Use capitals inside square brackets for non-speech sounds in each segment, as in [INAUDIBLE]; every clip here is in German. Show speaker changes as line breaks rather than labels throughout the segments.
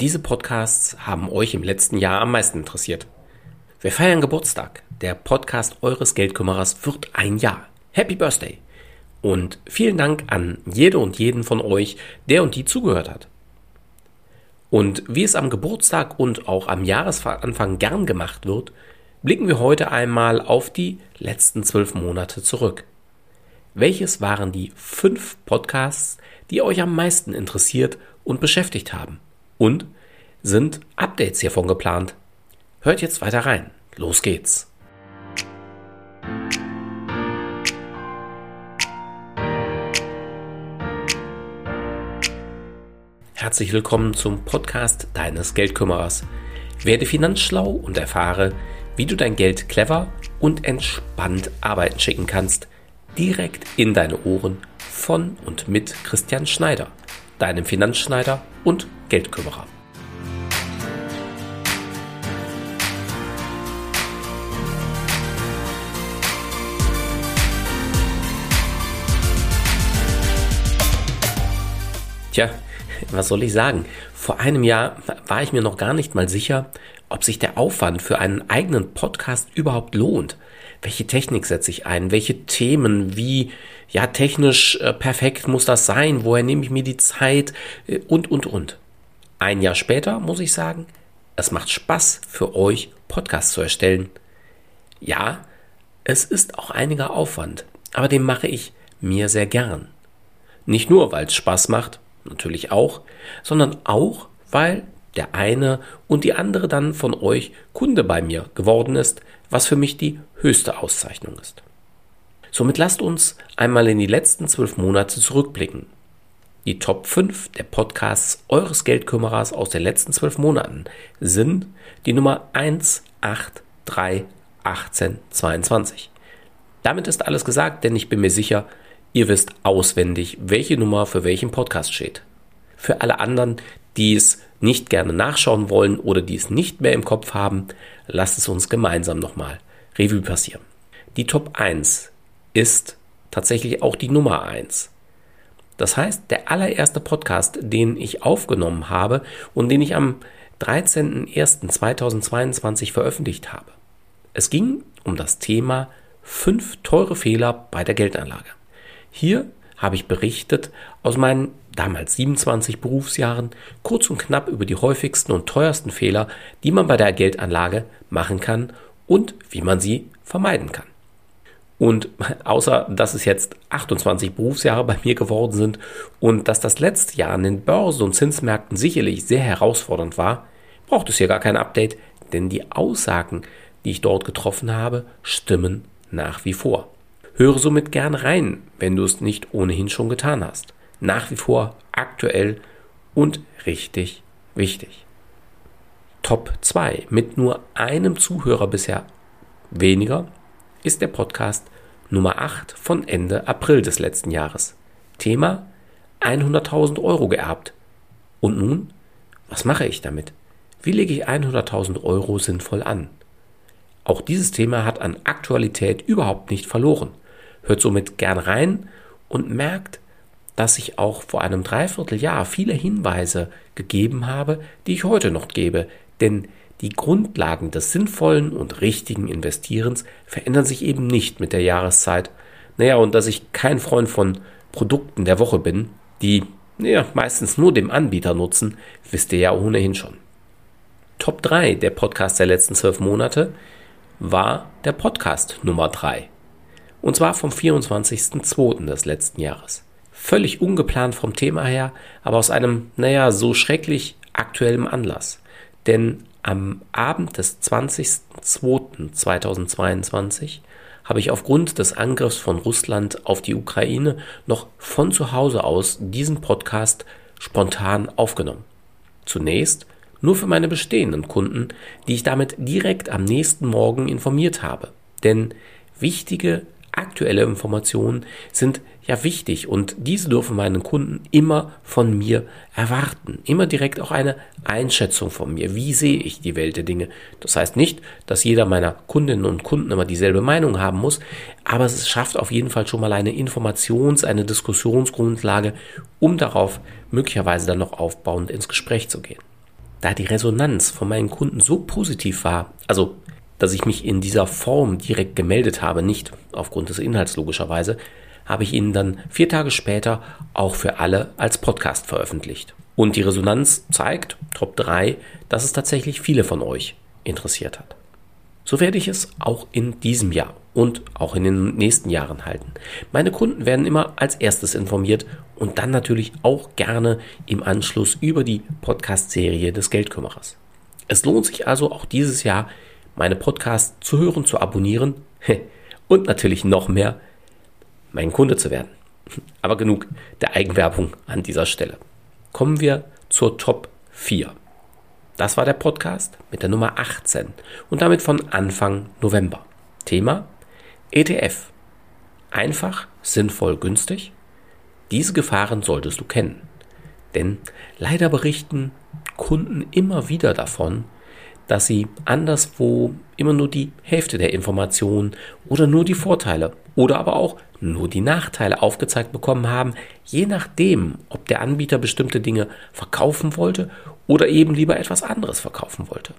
Diese Podcasts haben euch im letzten Jahr am meisten interessiert. Wir feiern Geburtstag. Der Podcast eures Geldkümmerers wird ein Jahr. Happy Birthday! Und vielen Dank an jede und jeden von euch, der und die zugehört hat. Und wie es am Geburtstag und auch am Jahresanfang gern gemacht wird, blicken wir heute einmal auf die letzten zwölf Monate zurück. Welches waren die fünf Podcasts, die euch am meisten interessiert und beschäftigt haben? Und sind Updates hiervon geplant? Hört jetzt weiter rein. Los geht's. Herzlich willkommen zum Podcast deines Geldkümmerers. Werde finanzschlau und erfahre, wie du dein Geld clever und entspannt arbeiten schicken kannst, direkt in deine Ohren von und mit Christian Schneider, deinem Finanzschneider und Geldkümmerer. Tja, was soll ich sagen? Vor einem Jahr war ich mir noch gar nicht mal sicher, ob sich der Aufwand für einen eigenen Podcast überhaupt lohnt. Welche Technik setze ich ein? Welche Themen? Wie, ja, technisch äh, perfekt muss das sein? Woher nehme ich mir die Zeit? Äh, und, und, und. Ein Jahr später muss ich sagen, es macht Spaß für euch, Podcasts zu erstellen. Ja, es ist auch einiger Aufwand, aber den mache ich mir sehr gern. Nicht nur, weil es Spaß macht, natürlich auch, sondern auch, weil der eine und die andere dann von euch Kunde bei mir geworden ist, was für mich die höchste Auszeichnung ist. Somit lasst uns einmal in die letzten zwölf Monate zurückblicken. Die Top 5 der Podcasts eures Geldkümmerers aus den letzten zwölf Monaten sind die Nummer 1, 8, 3, 18, 22. Damit ist alles gesagt, denn ich bin mir sicher, ihr wisst auswendig, welche Nummer für welchen Podcast steht. Für alle anderen, die es nicht gerne nachschauen wollen oder die es nicht mehr im Kopf haben, lasst es uns gemeinsam nochmal Revue passieren. Die Top 1 ist tatsächlich auch die Nummer 1. Das heißt, der allererste Podcast, den ich aufgenommen habe und den ich am 13.01.2022 veröffentlicht habe. Es ging um das Thema fünf teure Fehler bei der Geldanlage. Hier habe ich berichtet aus meinen damals 27 Berufsjahren kurz und knapp über die häufigsten und teuersten Fehler, die man bei der Geldanlage machen kann und wie man sie vermeiden kann. Und außer dass es jetzt 28 Berufsjahre bei mir geworden sind und dass das letzte Jahr an den Börsen und Zinsmärkten sicherlich sehr herausfordernd war, braucht es hier gar kein Update, denn die Aussagen, die ich dort getroffen habe, stimmen nach wie vor. Höre somit gern rein, wenn du es nicht ohnehin schon getan hast. Nach wie vor aktuell und richtig wichtig. Top 2 mit nur einem Zuhörer bisher weniger ist der Podcast Nummer 8 von Ende April des letzten Jahres. Thema 100.000 Euro geerbt. Und nun, was mache ich damit? Wie lege ich 100.000 Euro sinnvoll an? Auch dieses Thema hat an Aktualität überhaupt nicht verloren. Hört somit gern rein und merkt, dass ich auch vor einem Dreivierteljahr viele Hinweise gegeben habe, die ich heute noch gebe, denn die Grundlagen des sinnvollen und richtigen Investierens verändern sich eben nicht mit der Jahreszeit. Naja, und dass ich kein Freund von Produkten der Woche bin, die naja, meistens nur dem Anbieter nutzen, wisst ihr ja ohnehin schon. Top 3 der Podcast der letzten zwölf Monate war der Podcast Nummer 3. Und zwar vom 24.02. des letzten Jahres. Völlig ungeplant vom Thema her, aber aus einem, naja, so schrecklich aktuellem Anlass. Denn am Abend des 20.02.2022 habe ich aufgrund des Angriffs von Russland auf die Ukraine noch von zu Hause aus diesen Podcast spontan aufgenommen. Zunächst nur für meine bestehenden Kunden, die ich damit direkt am nächsten Morgen informiert habe. Denn wichtige aktuelle Informationen sind ja wichtig und diese dürfen meinen Kunden immer von mir erwarten. Immer direkt auch eine Einschätzung von mir. Wie sehe ich die Welt der Dinge? Das heißt nicht, dass jeder meiner Kundinnen und Kunden immer dieselbe Meinung haben muss, aber es schafft auf jeden Fall schon mal eine Informations-, eine Diskussionsgrundlage, um darauf möglicherweise dann noch aufbauend ins Gespräch zu gehen. da die Resonanz von meinen Kunden so positiv war, also dass ich mich in dieser Form direkt gemeldet habe, nicht aufgrund des Inhalts logischerweise, habe ich ihn dann vier Tage später auch für alle als Podcast veröffentlicht. Und die Resonanz zeigt, Top 3, dass es tatsächlich viele von euch interessiert hat. So werde ich es auch in diesem Jahr und auch in den nächsten Jahren halten. Meine Kunden werden immer als erstes informiert und dann natürlich auch gerne im Anschluss über die Podcast-Serie des Geldkümmerers. Es lohnt sich also auch dieses Jahr, meine Podcasts zu hören, zu abonnieren [LAUGHS] und natürlich noch mehr mein Kunde zu werden. [LAUGHS] Aber genug der Eigenwerbung an dieser Stelle. Kommen wir zur Top 4. Das war der Podcast mit der Nummer 18 und damit von Anfang November. Thema ETF. Einfach, sinnvoll, günstig? Diese Gefahren solltest du kennen. Denn leider berichten Kunden immer wieder davon, dass sie anderswo immer nur die Hälfte der Informationen oder nur die Vorteile oder aber auch nur die Nachteile aufgezeigt bekommen haben, je nachdem, ob der Anbieter bestimmte Dinge verkaufen wollte oder eben lieber etwas anderes verkaufen wollte.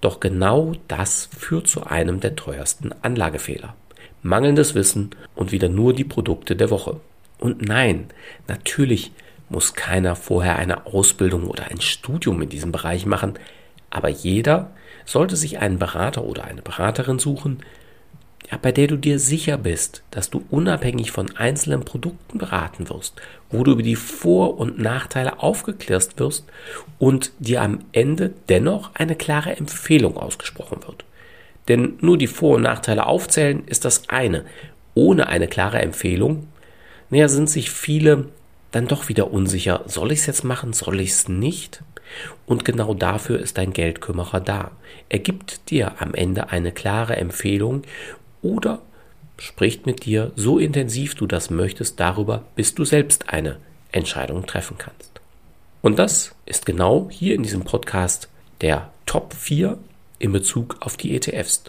Doch genau das führt zu einem der teuersten Anlagefehler. Mangelndes Wissen und wieder nur die Produkte der Woche. Und nein, natürlich muss keiner vorher eine Ausbildung oder ein Studium in diesem Bereich machen, aber jeder sollte sich einen Berater oder eine Beraterin suchen, bei der du dir sicher bist, dass du unabhängig von einzelnen Produkten beraten wirst, wo du über die Vor- und Nachteile aufgeklärt wirst und dir am Ende dennoch eine klare Empfehlung ausgesprochen wird. Denn nur die Vor- und Nachteile aufzählen ist das eine. Ohne eine klare Empfehlung, naja, sind sich viele dann doch wieder unsicher. Soll ich es jetzt machen? Soll ich es nicht? Und genau dafür ist dein Geldkümmerer da. Er gibt dir am Ende eine klare Empfehlung oder spricht mit dir so intensiv du das möchtest darüber, bis du selbst eine Entscheidung treffen kannst. Und das ist genau hier in diesem Podcast der Top 4 in Bezug auf die ETFs.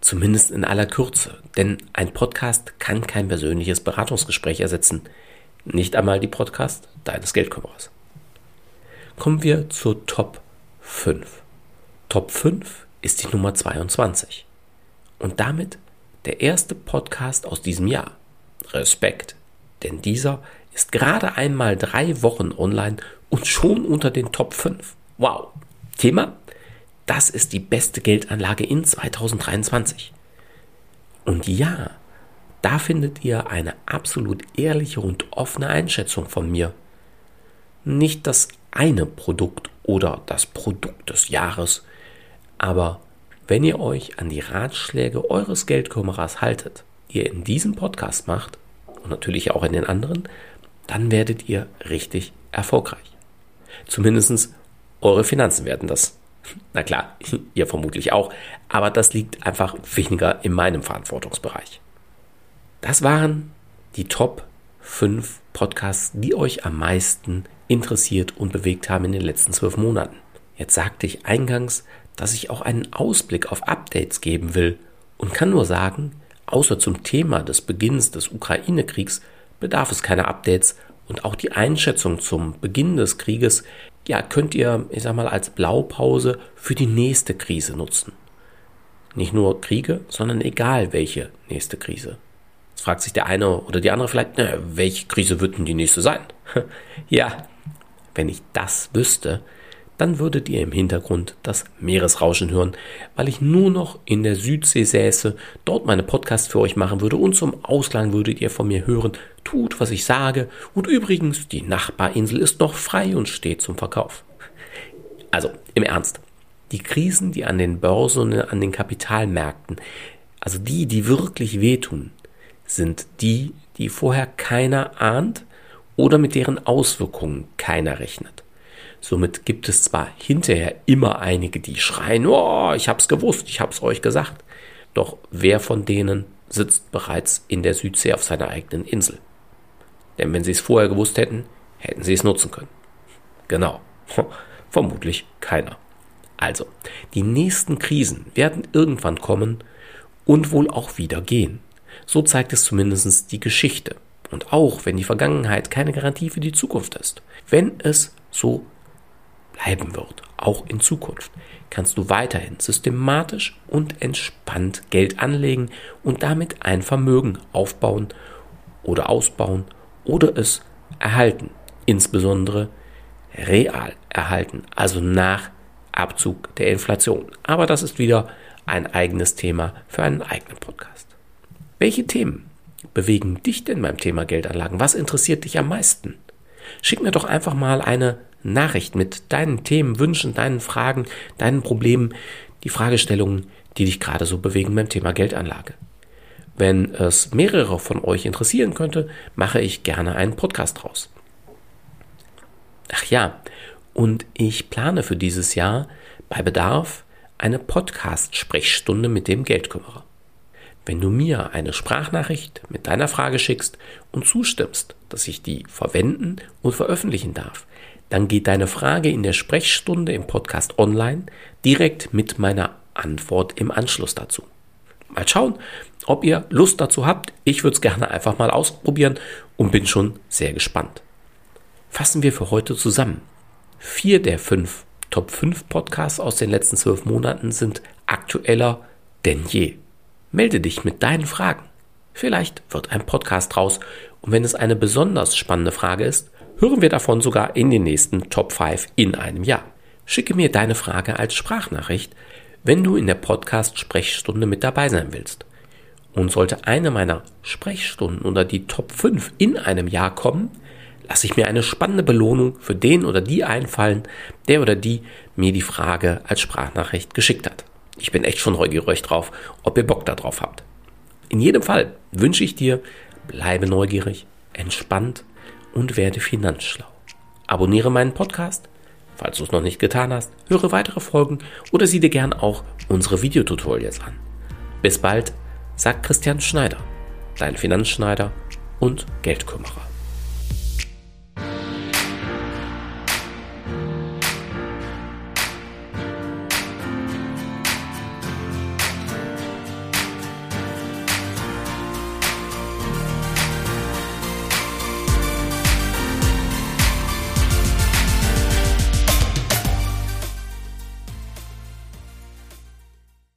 Zumindest in aller Kürze, denn ein Podcast kann kein persönliches Beratungsgespräch ersetzen. Nicht einmal die Podcast deines Geldkümmerers. Kommen wir zur Top 5. Top 5 ist die Nummer 22. Und damit der erste Podcast aus diesem Jahr. Respekt, denn dieser ist gerade einmal drei Wochen online und schon unter den Top 5. Wow. Thema? Das ist die beste Geldanlage in 2023. Und ja, da findet ihr eine absolut ehrliche und offene Einschätzung von mir. Nicht das eine Produkt oder das Produkt des Jahres, aber wenn ihr euch an die Ratschläge eures Geldkümmerers haltet, ihr in diesem Podcast macht und natürlich auch in den anderen, dann werdet ihr richtig erfolgreich. Zumindest eure Finanzen werden das. [LAUGHS] Na klar, [LAUGHS] ihr vermutlich auch, aber das liegt einfach weniger in meinem Verantwortungsbereich. Das waren die Top 5 Podcasts, die euch am meisten interessiert und bewegt haben in den letzten zwölf Monaten. Jetzt sagte ich eingangs, dass ich auch einen Ausblick auf Updates geben will und kann nur sagen, außer zum Thema des Beginns des Ukraine-Kriegs bedarf es keiner Updates und auch die Einschätzung zum Beginn des Krieges, ja, könnt ihr, ich sag mal, als Blaupause für die nächste Krise nutzen. Nicht nur Kriege, sondern egal welche nächste Krise. Jetzt fragt sich der eine oder die andere vielleicht, na, welche Krise wird denn die nächste sein? [LAUGHS] ja, wenn ich das wüsste, dann würdet ihr im Hintergrund das Meeresrauschen hören, weil ich nur noch in der Südsee säße, dort meine Podcasts für euch machen würde und zum Ausland würdet ihr von mir hören, tut, was ich sage und übrigens, die Nachbarinsel ist noch frei und steht zum Verkauf. Also, im Ernst, die Krisen, die an den Börsen und an den Kapitalmärkten, also die, die wirklich wehtun, sind die, die vorher keiner ahnt oder mit deren Auswirkungen keiner rechnet. Somit gibt es zwar hinterher immer einige, die schreien, oh, ich hab's gewusst, ich hab's euch gesagt. Doch wer von denen sitzt bereits in der Südsee auf seiner eigenen Insel? Denn wenn sie es vorher gewusst hätten, hätten sie es nutzen können. Genau. [LAUGHS] Vermutlich keiner. Also, die nächsten Krisen werden irgendwann kommen und wohl auch wieder gehen. So zeigt es zumindest die Geschichte. Und auch wenn die Vergangenheit keine Garantie für die Zukunft ist. Wenn es so bleiben wird, auch in Zukunft, kannst du weiterhin systematisch und entspannt Geld anlegen und damit ein Vermögen aufbauen oder ausbauen oder es erhalten, insbesondere real erhalten, also nach Abzug der Inflation. Aber das ist wieder ein eigenes Thema für einen eigenen Podcast. Welche Themen bewegen dich denn beim Thema Geldanlagen? Was interessiert dich am meisten? Schick mir doch einfach mal eine Nachricht mit deinen Themen, Wünschen, deinen Fragen, deinen Problemen, die Fragestellungen, die dich gerade so bewegen beim Thema Geldanlage. Wenn es mehrere von euch interessieren könnte, mache ich gerne einen Podcast draus. Ach ja, und ich plane für dieses Jahr bei Bedarf eine Podcast-Sprechstunde mit dem Geldkümmerer. Wenn du mir eine Sprachnachricht mit deiner Frage schickst und zustimmst, dass ich die verwenden und veröffentlichen darf, dann geht deine Frage in der Sprechstunde im Podcast online direkt mit meiner Antwort im Anschluss dazu. Mal schauen, ob ihr Lust dazu habt. Ich würde es gerne einfach mal ausprobieren und bin schon sehr gespannt. Fassen wir für heute zusammen. Vier der fünf Top 5 Podcasts aus den letzten zwölf Monaten sind aktueller denn je. Melde dich mit deinen Fragen. Vielleicht wird ein Podcast draus und wenn es eine besonders spannende Frage ist, hören wir davon sogar in den nächsten Top 5 in einem Jahr. Schicke mir deine Frage als Sprachnachricht, wenn du in der Podcast-Sprechstunde mit dabei sein willst. Und sollte eine meiner Sprechstunden unter die Top 5 in einem Jahr kommen, lasse ich mir eine spannende Belohnung für den oder die einfallen, der oder die mir die Frage als Sprachnachricht geschickt hat. Ich bin echt schon neugierig drauf, ob ihr Bock darauf habt. In jedem Fall wünsche ich dir, bleibe neugierig, entspannt und werde finanzschlau. Abonniere meinen Podcast, falls du es noch nicht getan hast, höre weitere Folgen oder sieh dir gern auch unsere Videotutorials an. Bis bald, sagt Christian Schneider, dein Finanzschneider und Geldkümmerer.